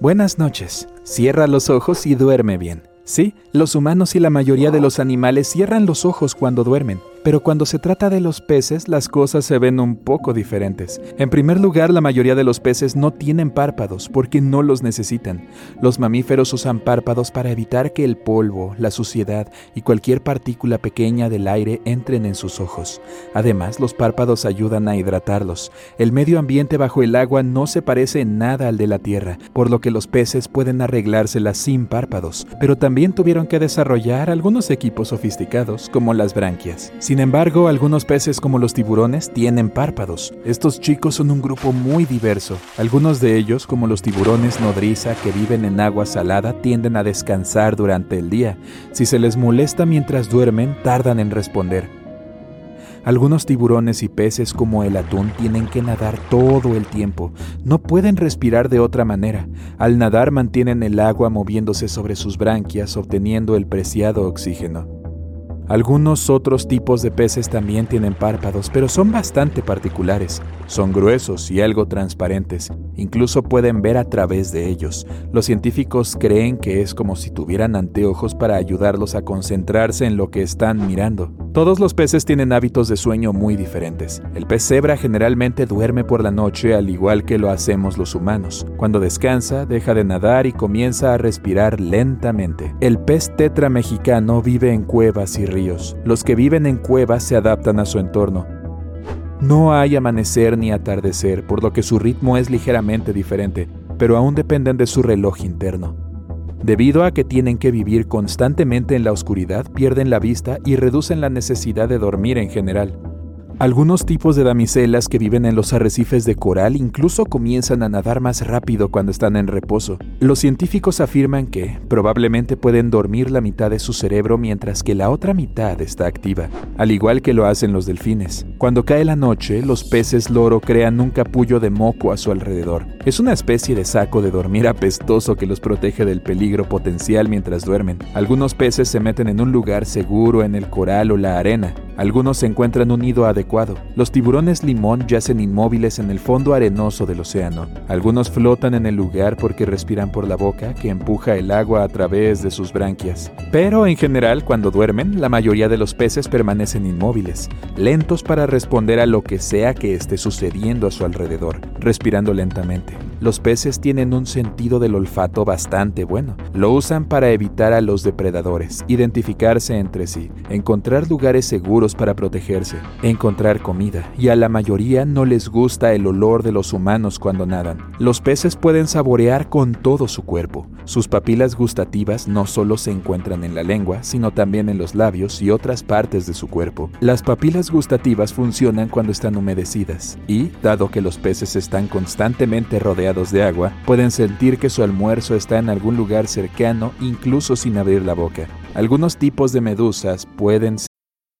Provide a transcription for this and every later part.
Buenas noches. Cierra los ojos y duerme bien. Sí, los humanos y la mayoría de los animales cierran los ojos cuando duermen. Pero cuando se trata de los peces, las cosas se ven un poco diferentes. En primer lugar, la mayoría de los peces no tienen párpados porque no los necesitan. Los mamíferos usan párpados para evitar que el polvo, la suciedad y cualquier partícula pequeña del aire entren en sus ojos. Además, los párpados ayudan a hidratarlos. El medio ambiente bajo el agua no se parece en nada al de la tierra, por lo que los peces pueden arreglárselas sin párpados, pero también tuvieron que desarrollar algunos equipos sofisticados como las branquias. Sin embargo, algunos peces como los tiburones tienen párpados. Estos chicos son un grupo muy diverso. Algunos de ellos, como los tiburones nodriza que viven en agua salada, tienden a descansar durante el día. Si se les molesta mientras duermen, tardan en responder. Algunos tiburones y peces como el atún tienen que nadar todo el tiempo. No pueden respirar de otra manera. Al nadar mantienen el agua moviéndose sobre sus branquias, obteniendo el preciado oxígeno. Algunos otros tipos de peces también tienen párpados, pero son bastante particulares. Son gruesos y algo transparentes. Incluso pueden ver a través de ellos. Los científicos creen que es como si tuvieran anteojos para ayudarlos a concentrarse en lo que están mirando. Todos los peces tienen hábitos de sueño muy diferentes. El pez cebra generalmente duerme por la noche al igual que lo hacemos los humanos. Cuando descansa, deja de nadar y comienza a respirar lentamente. El pez tetra mexicano vive en cuevas y ríos. Los que viven en cuevas se adaptan a su entorno. No hay amanecer ni atardecer, por lo que su ritmo es ligeramente diferente, pero aún dependen de su reloj interno. Debido a que tienen que vivir constantemente en la oscuridad, pierden la vista y reducen la necesidad de dormir en general. Algunos tipos de damiselas que viven en los arrecifes de coral incluso comienzan a nadar más rápido cuando están en reposo. Los científicos afirman que probablemente pueden dormir la mitad de su cerebro mientras que la otra mitad está activa, al igual que lo hacen los delfines. Cuando cae la noche, los peces loro crean un capullo de moco a su alrededor. Es una especie de saco de dormir apestoso que los protege del peligro potencial mientras duermen. Algunos peces se meten en un lugar seguro en el coral o la arena. Algunos encuentran un nido adecuado los tiburones limón yacen inmóviles en el fondo arenoso del océano. Algunos flotan en el lugar porque respiran por la boca que empuja el agua a través de sus branquias. Pero en general, cuando duermen, la mayoría de los peces permanecen inmóviles, lentos para responder a lo que sea que esté sucediendo a su alrededor, respirando lentamente. Los peces tienen un sentido del olfato bastante bueno. Lo usan para evitar a los depredadores, identificarse entre sí, encontrar lugares seguros para protegerse, encontrar comida, y a la mayoría no les gusta el olor de los humanos cuando nadan. Los peces pueden saborear con todo su cuerpo. Sus papilas gustativas no solo se encuentran en la lengua, sino también en los labios y otras partes de su cuerpo. Las papilas gustativas funcionan cuando están humedecidas, y, dado que los peces están constantemente rodeados de agua pueden sentir que su almuerzo está en algún lugar cercano incluso sin abrir la boca. Algunos tipos de medusas pueden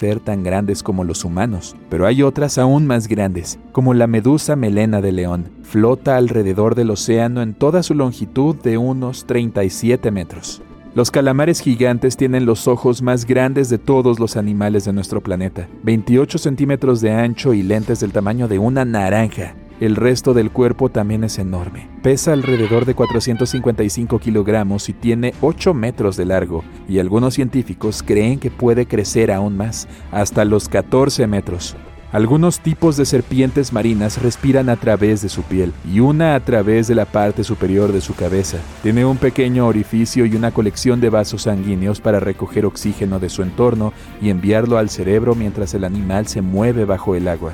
Ser tan grandes como los humanos, pero hay otras aún más grandes, como la medusa melena de león. Flota alrededor del océano en toda su longitud de unos 37 metros. Los calamares gigantes tienen los ojos más grandes de todos los animales de nuestro planeta, 28 centímetros de ancho y lentes del tamaño de una naranja. El resto del cuerpo también es enorme. Pesa alrededor de 455 kilogramos y tiene 8 metros de largo, y algunos científicos creen que puede crecer aún más, hasta los 14 metros. Algunos tipos de serpientes marinas respiran a través de su piel y una a través de la parte superior de su cabeza. Tiene un pequeño orificio y una colección de vasos sanguíneos para recoger oxígeno de su entorno y enviarlo al cerebro mientras el animal se mueve bajo el agua.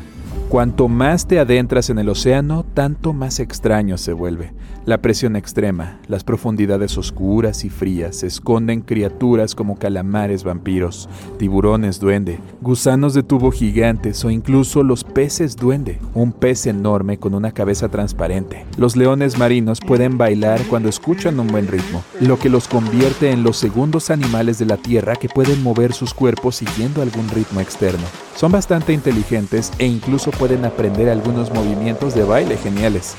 Cuanto más te adentras en el océano, tanto más extraño se vuelve. La presión extrema, las profundidades oscuras y frías esconden criaturas como calamares vampiros, tiburones duende, gusanos de tubo gigantes o incluso los peces duende, un pez enorme con una cabeza transparente. Los leones marinos pueden bailar cuando escuchan un buen ritmo, lo que los convierte en los segundos animales de la tierra que pueden mover sus cuerpos siguiendo algún ritmo externo. Son bastante inteligentes e incluso pueden aprender algunos movimientos de baile geniales.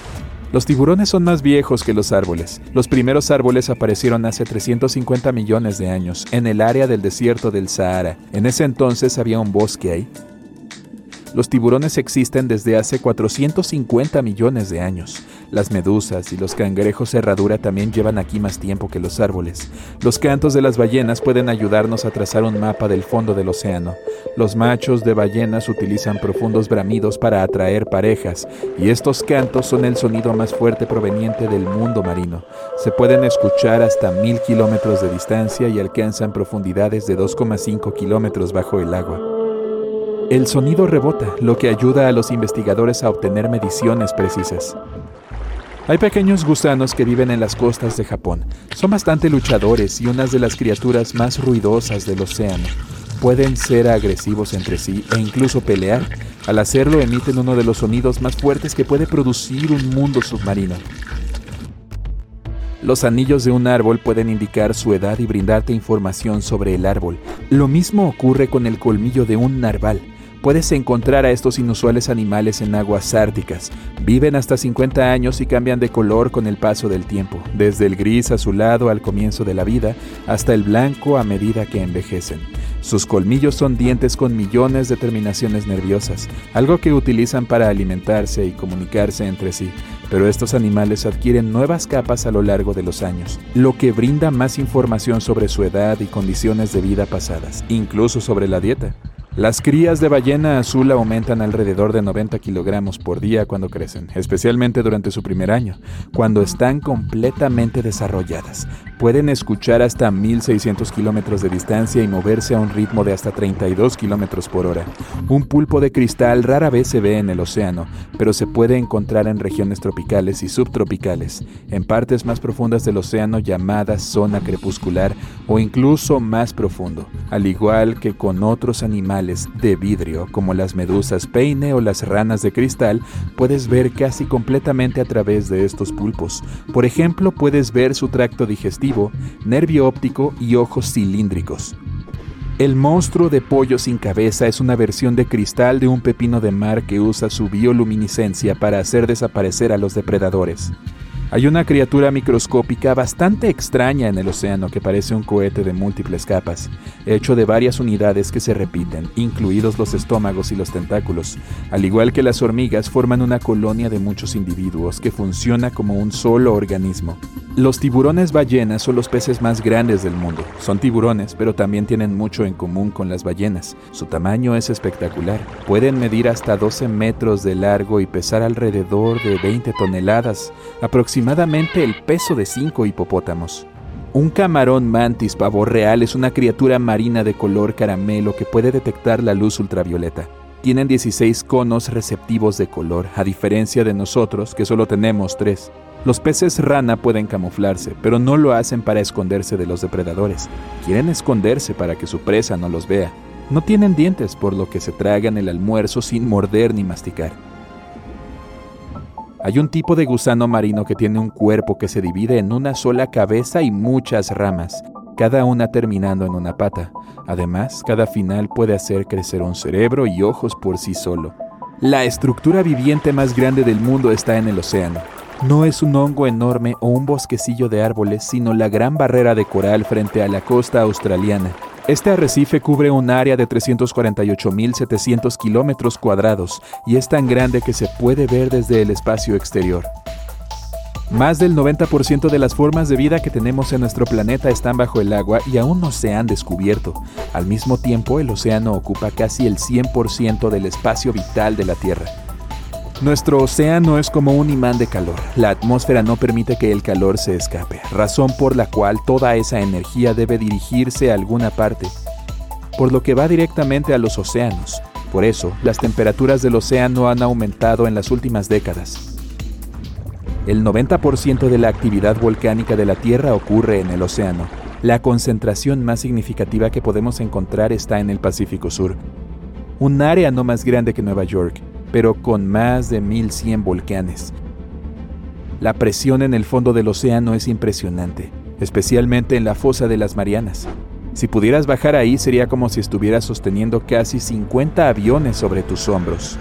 Los tiburones son más viejos que los árboles. Los primeros árboles aparecieron hace 350 millones de años, en el área del desierto del Sahara. En ese entonces había un bosque ahí. Los tiburones existen desde hace 450 millones de años. Las medusas y los cangrejos herradura también llevan aquí más tiempo que los árboles. Los cantos de las ballenas pueden ayudarnos a trazar un mapa del fondo del océano. Los machos de ballenas utilizan profundos bramidos para atraer parejas, y estos cantos son el sonido más fuerte proveniente del mundo marino. Se pueden escuchar hasta mil kilómetros de distancia y alcanzan profundidades de 2,5 kilómetros bajo el agua. El sonido rebota, lo que ayuda a los investigadores a obtener mediciones precisas. Hay pequeños gusanos que viven en las costas de Japón. Son bastante luchadores y unas de las criaturas más ruidosas del océano. Pueden ser agresivos entre sí e incluso pelear. Al hacerlo emiten uno de los sonidos más fuertes que puede producir un mundo submarino. Los anillos de un árbol pueden indicar su edad y brindarte información sobre el árbol. Lo mismo ocurre con el colmillo de un narval puedes encontrar a estos inusuales animales en aguas árticas. Viven hasta 50 años y cambian de color con el paso del tiempo, desde el gris azulado al comienzo de la vida hasta el blanco a medida que envejecen. Sus colmillos son dientes con millones de terminaciones nerviosas, algo que utilizan para alimentarse y comunicarse entre sí, pero estos animales adquieren nuevas capas a lo largo de los años, lo que brinda más información sobre su edad y condiciones de vida pasadas, incluso sobre la dieta. Las crías de ballena azul aumentan alrededor de 90 kilogramos por día cuando crecen, especialmente durante su primer año, cuando están completamente desarrolladas. Pueden escuchar hasta 1600 kilómetros de distancia y moverse a un ritmo de hasta 32 kilómetros por hora. Un pulpo de cristal rara vez se ve en el océano, pero se puede encontrar en regiones tropicales y subtropicales, en partes más profundas del océano llamadas zona crepuscular o incluso más profundo, al igual que con otros animales de vidrio, como las medusas peine o las ranas de cristal, puedes ver casi completamente a través de estos pulpos. Por ejemplo, puedes ver su tracto digestivo, nervio óptico y ojos cilíndricos. El monstruo de pollo sin cabeza es una versión de cristal de un pepino de mar que usa su bioluminiscencia para hacer desaparecer a los depredadores. Hay una criatura microscópica bastante extraña en el océano que parece un cohete de múltiples capas, hecho de varias unidades que se repiten, incluidos los estómagos y los tentáculos. Al igual que las hormigas, forman una colonia de muchos individuos que funciona como un solo organismo. Los tiburones ballenas son los peces más grandes del mundo. Son tiburones, pero también tienen mucho en común con las ballenas. Su tamaño es espectacular. Pueden medir hasta 12 metros de largo y pesar alrededor de 20 toneladas, aproximadamente aproximadamente el peso de cinco hipopótamos. Un camarón mantis pavo real es una criatura marina de color caramelo que puede detectar la luz ultravioleta. Tienen 16 conos receptivos de color, a diferencia de nosotros que solo tenemos 3. Los peces rana pueden camuflarse, pero no lo hacen para esconderse de los depredadores. Quieren esconderse para que su presa no los vea. No tienen dientes, por lo que se tragan el almuerzo sin morder ni masticar. Hay un tipo de gusano marino que tiene un cuerpo que se divide en una sola cabeza y muchas ramas, cada una terminando en una pata. Además, cada final puede hacer crecer un cerebro y ojos por sí solo. La estructura viviente más grande del mundo está en el océano. No es un hongo enorme o un bosquecillo de árboles, sino la gran barrera de coral frente a la costa australiana. Este arrecife cubre un área de 348.700 kilómetros cuadrados y es tan grande que se puede ver desde el espacio exterior. Más del 90% de las formas de vida que tenemos en nuestro planeta están bajo el agua y aún no se han descubierto. Al mismo tiempo, el océano ocupa casi el 100% del espacio vital de la Tierra. Nuestro océano es como un imán de calor. La atmósfera no permite que el calor se escape, razón por la cual toda esa energía debe dirigirse a alguna parte, por lo que va directamente a los océanos. Por eso, las temperaturas del océano han aumentado en las últimas décadas. El 90% de la actividad volcánica de la Tierra ocurre en el océano. La concentración más significativa que podemos encontrar está en el Pacífico Sur, un área no más grande que Nueva York, pero con más de 1100 volcanes. La presión en el fondo del océano es impresionante, especialmente en la fosa de las Marianas. Si pudieras bajar ahí sería como si estuvieras sosteniendo casi 50 aviones sobre tus hombros.